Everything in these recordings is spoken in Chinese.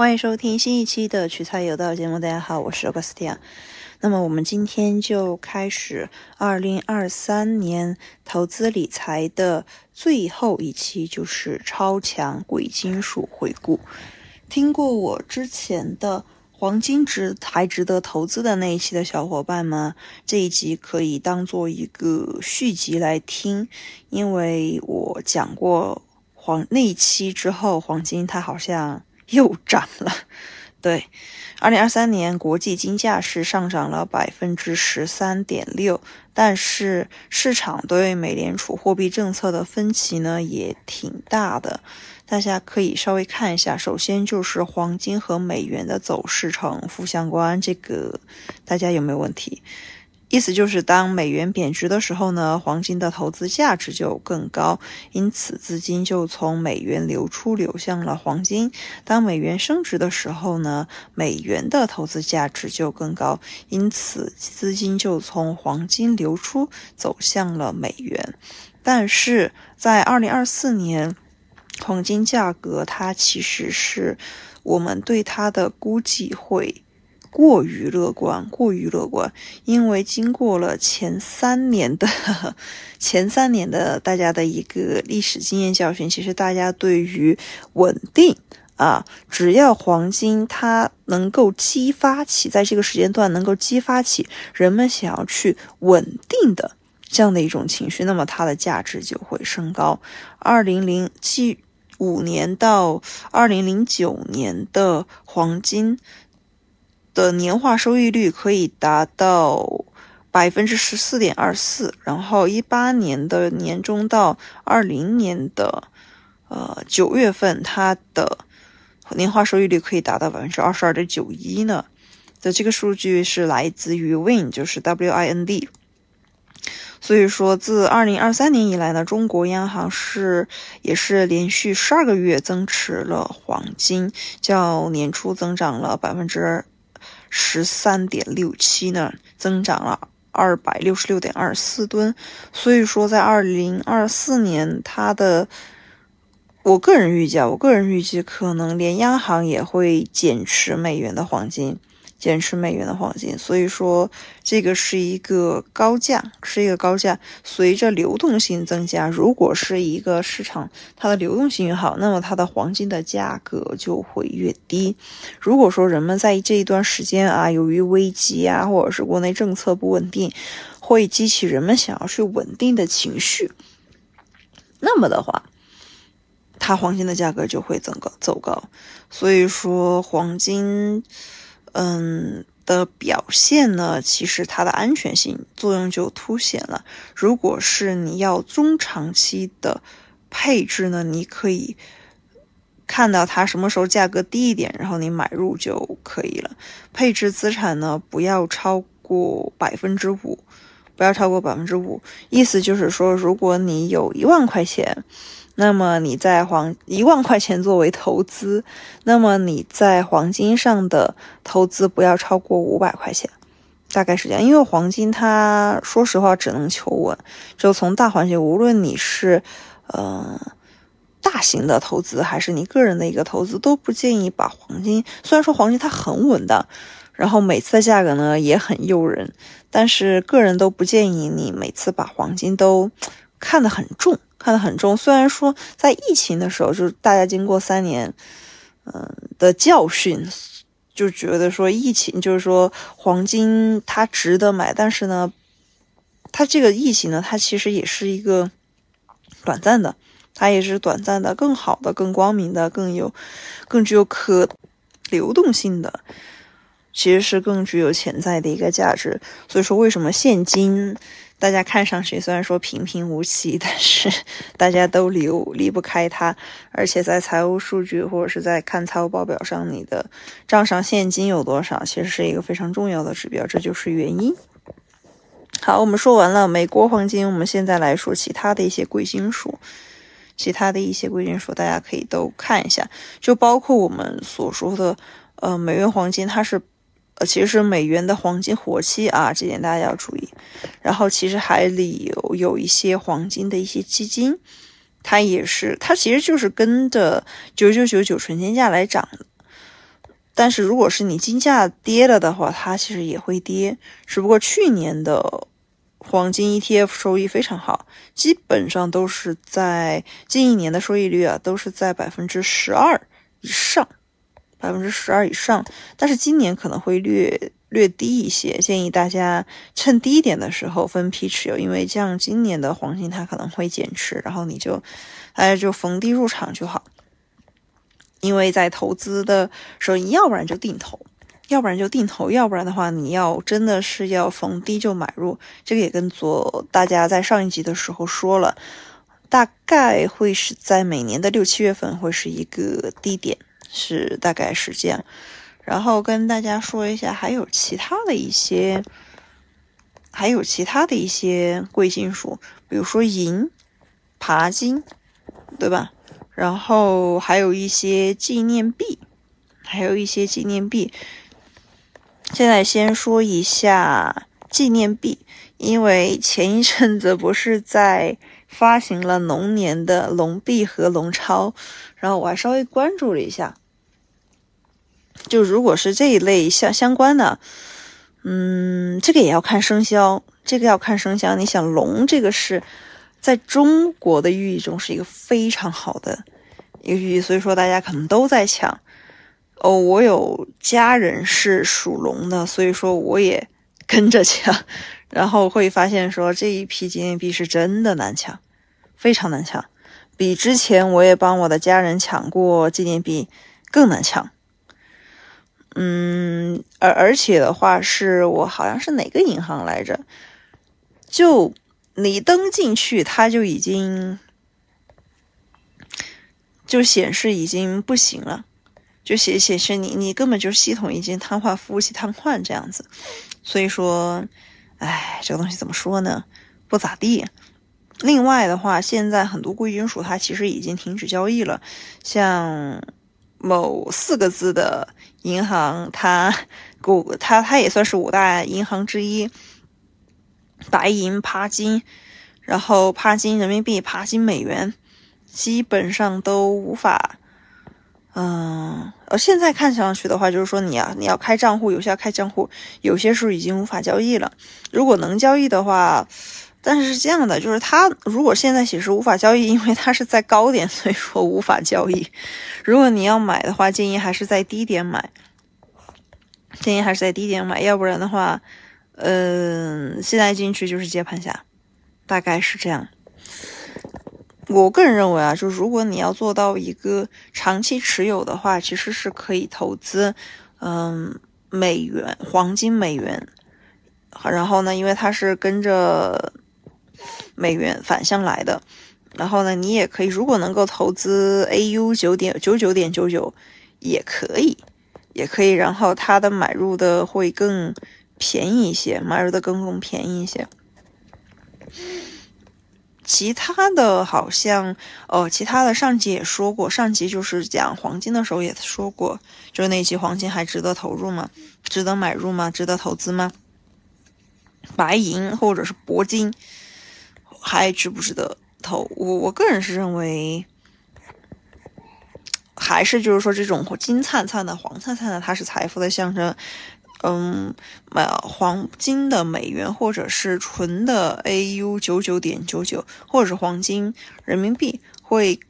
欢迎收听新一期的取材有道节目。大家好，我是 Augustia。那么我们今天就开始二零二三年投资理财的最后一期，就是超强贵金属回顾。听过我之前的黄金值还值得投资的那一期的小伙伴们，这一集可以当做一个续集来听，因为我讲过黄那一期之后，黄金它好像。又涨了，对，二零二三年国际金价是上涨了百分之十三点六，但是市场对美联储货币政策的分歧呢也挺大的，大家可以稍微看一下。首先就是黄金和美元的走势呈负相关，这个大家有没有问题？意思就是，当美元贬值的时候呢，黄金的投资价值就更高，因此资金就从美元流出，流向了黄金。当美元升值的时候呢，美元的投资价值就更高，因此资金就从黄金流出，走向了美元。但是在二零二四年，黄金价格它其实是我们对它的估计会。过于乐观，过于乐观，因为经过了前三年的 前三年的大家的一个历史经验教训，其实大家对于稳定啊，只要黄金它能够激发起在这个时间段能够激发起人们想要去稳定的这样的一种情绪，那么它的价值就会升高。二零零七五年到二零零九年的黄金。的年化收益率可以达到百分之十四点二四，然后一八年的年中到二零年的呃九月份，它的年化收益率可以达到百分之二十二点九一呢。的这个数据是来自于 Win，就是 W I N D。所以说，自二零二三年以来呢，中国央行是也是连续十二个月增持了黄金，较年初增长了百分之。十三点六七呢，增长了二百六十六点二四吨，所以说在二零二四年，它的，我个人预计啊，我个人预计可能连央行也会减持美元的黄金。减持美元的黄金，所以说这个是一个高价，是一个高价。随着流动性增加，如果是一个市场它的流动性越好，那么它的黄金的价格就会越低。如果说人们在这一段时间啊，由于危机啊，或者是国内政策不稳定，会激起人们想要去稳定的情绪，那么的话，它黄金的价格就会增高走高。所以说黄金。嗯的表现呢，其实它的安全性作用就凸显了。如果是你要中长期的配置呢，你可以看到它什么时候价格低一点，然后你买入就可以了。配置资产呢，不要超过百分之五，不要超过百分之五。意思就是说，如果你有一万块钱。那么你在黄一万块钱作为投资，那么你在黄金上的投资不要超过五百块钱，大概是这样。因为黄金它说实话只能求稳，就从大环境，无论你是呃大型的投资还是你个人的一个投资，都不建议把黄金。虽然说黄金它很稳的，然后每次的价格呢也很诱人，但是个人都不建议你每次把黄金都看得很重。看得很重，虽然说在疫情的时候，就是大家经过三年，嗯的教训，就觉得说疫情就是说黄金它值得买，但是呢，它这个疫情呢，它其实也是一个短暂的，它也是短暂的，更好的、更光明的、更有、更具有可流动性的，其实是更具有潜在的一个价值。所以说，为什么现金？大家看上去虽然说平平无奇，但是大家都离离不开它，而且在财务数据或者是在看财务报表上，你的账上现金有多少，其实是一个非常重要的指标，这就是原因。好，我们说完了美国黄金，我们现在来说其他的一些贵金属，其他的一些贵金属，大家可以都看一下，就包括我们所说的呃美元黄金，它是。呃，其实美元的黄金活期啊，这点大家要注意。然后，其实海里有有一些黄金的一些基金，它也是，它其实就是跟着九九九九纯金价来涨的。但是如果是你金价跌了的话，它其实也会跌。只不过去年的黄金 ETF 收益非常好，基本上都是在近一年的收益率啊，都是在百分之十二以上，百分之十二以上。但是今年可能会略略低一些，建议大家趁低点的时候分批持有，因为这样今年的黄金它可能会减持，然后你就大家就逢低入场就好。因为在投资的时候，你要不然就定投，要不然就定投，要不然的话，你要真的是要逢低就买入。这个也跟昨大家在上一集的时候说了，大概会是在每年的六七月份会是一个低点，是大概是这样。然后跟大家说一下，还有其他的一些，还有其他的一些贵金属，比如说银、钯金，对吧？然后还有一些纪念币，还有一些纪念币。现在先说一下纪念币，因为前一阵子不是在发行了龙年的龙币和龙钞，然后我还稍微关注了一下。就如果是这一类相相关的，嗯，这个也要看生肖，这个要看生肖。你想龙这个是。在中国的寓意中是一个非常好的一个寓意，所以说大家可能都在抢。哦，我有家人是属龙的，所以说我也跟着抢，然后会发现说这一批纪念币是真的难抢，非常难抢，比之前我也帮我的家人抢过纪念币更难抢。嗯，而而且的话是我好像是哪个银行来着，就。你登进去，它就已经就显示已经不行了，就显显示你你根本就系统已经瘫痪，服务器瘫痪这样子。所以说，哎，这个东西怎么说呢？不咋地。另外的话，现在很多贵金属它其实已经停止交易了，像某四个字的银行，它股它 它也算是五大银行之一。白银、帕金，然后帕金人民币、帕金美元，基本上都无法。嗯，呃，现在看上去的话，就是说你要你要开账户，有些要开账户，有些时候已经无法交易了。如果能交易的话，但是是这样的，就是它如果现在显示无法交易，因为它是在高点，所以说无法交易。如果你要买的话，建议还是在低点买，建议还是在低点买，要不然的话。嗯，现在进去就是接盘侠，大概是这样。我个人认为啊，就如果你要做到一个长期持有的话，其实是可以投资，嗯，美元、黄金、美元。然后呢，因为它是跟着美元反向来的。然后呢，你也可以，如果能够投资 AU 九点九九点九九，也可以，也可以。然后它的买入的会更。便宜一些，买入的更更便宜一些。其他的好像，哦，其他的上集也说过，上集就是讲黄金的时候也说过，就是那期黄金还值得投入吗？值得买入吗？值得投资吗？白银或者是铂金还值不值得投？我我个人是认为，还是就是说这种金灿灿的、黄灿灿的，它是财富的象征。嗯，买黄金的美元，或者是纯的 AU 九九点九九，或者是黄金人民币，会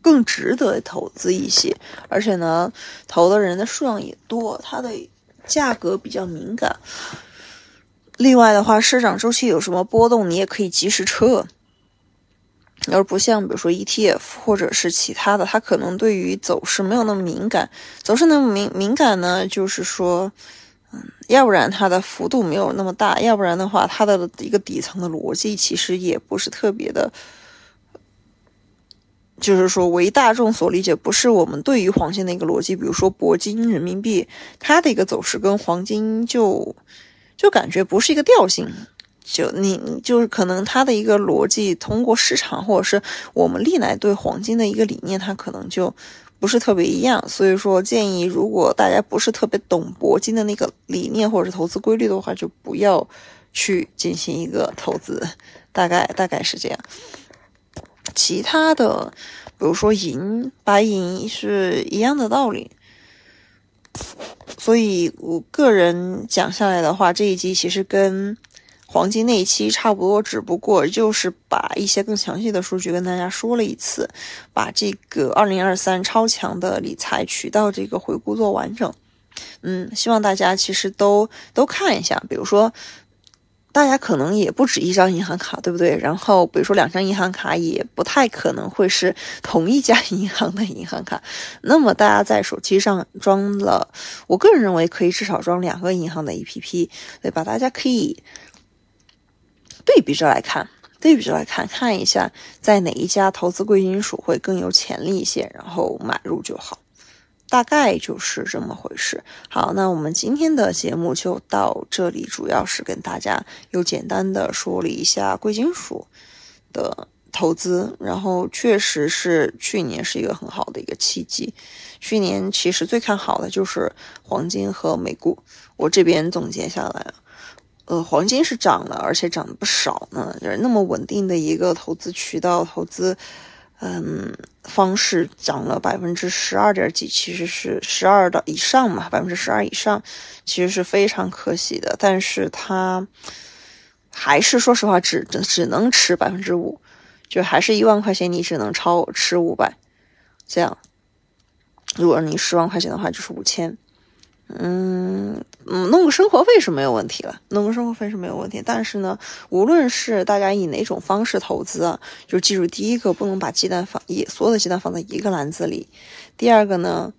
更值得投资一些。而且呢，投的人的数量也多，它的价格比较敏感。另外的话，市场周期有什么波动，你也可以及时撤，而不像比如说 ETF 或者是其他的，它可能对于走势没有那么敏感。走势那么敏敏感呢，就是说。嗯，要不然它的幅度没有那么大，要不然的话，它的一个底层的逻辑其实也不是特别的，就是说为大众所理解，不是我们对于黄金的一个逻辑。比如说铂金人民币，它的一个走势跟黄金就就感觉不是一个调性，就你就是可能它的一个逻辑，通过市场或者是我们历来对黄金的一个理念，它可能就。不是特别一样，所以说建议，如果大家不是特别懂铂金的那个理念或者是投资规律的话，就不要去进行一个投资，大概大概是这样。其他的，比如说银、白银是一样的道理。所以我个人讲下来的话，这一集其实跟黄金那一期差不多，只不过就是把一些更详细的数据跟大家说了一次，把这个二零二三超强的理财渠道这个回顾做完整。嗯，希望大家其实都都看一下，比如说。大家可能也不止一张银行卡，对不对？然后比如说两张银行卡也不太可能会是 同一家银行的银行卡。那么大家在手机上装了，我个人认为可以至少装两个银行的 APP，对吧？大家可以对比着来看，对比着来看看一下，在哪一家投资贵金属会更有潜力一些，然后买入就好。大概就是这么回事。好，那我们今天的节目就到这里，主要是跟大家又简单的说了一下贵金属的投资，然后确实是去年是一个很好的一个契机。去年其实最看好的就是黄金和美股。我这边总结下来，呃，黄金是涨了，而且涨得不少呢。那么稳定的一个投资渠道，投资。嗯，方式涨了百分之十二点几，其实是十二的以上嘛，百分之十二以上，其实是非常可喜的。但是它还是说实话，只只能吃百分之五，就还是一万块钱，你只能超吃五百，这样。如果你十万块钱的话，就是五千。嗯嗯，弄个生活费是没有问题了，弄个生活费是没有问题。但是呢，无论是大家以哪种方式投资啊，就记住第一个不能把鸡蛋放一所有的鸡蛋放在一个篮子里。第二个呢，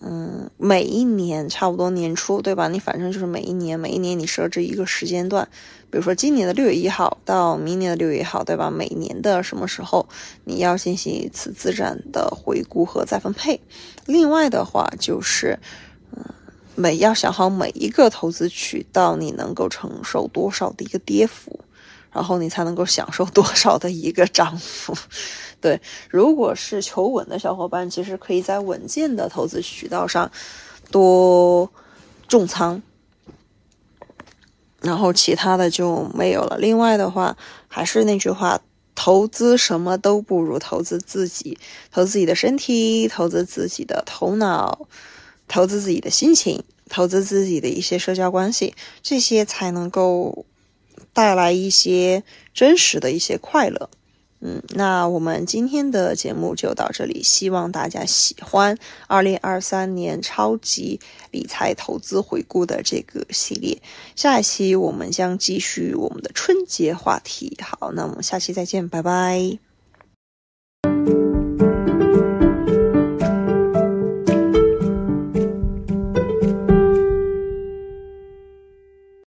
嗯，每一年差不多年初对吧？你反正就是每一年每一年你设置一个时间段，比如说今年的六月一号到明年的六月一号对吧？每年的什么时候你要进行一次资产的回顾和再分配。另外的话就是。嗯每要想好每一个投资渠道，你能够承受多少的一个跌幅，然后你才能够享受多少的一个涨幅。对，如果是求稳的小伙伴，其实可以在稳健的投资渠道上多重仓，然后其他的就没有了。另外的话，还是那句话，投资什么都不如投资自己，投资自己的身体，投资自己的头脑。投资自己的心情，投资自己的一些社交关系，这些才能够带来一些真实的一些快乐。嗯，那我们今天的节目就到这里，希望大家喜欢二零二三年超级理财投资回顾的这个系列。下一期我们将继续我们的春节话题。好，那我们下期再见，拜拜。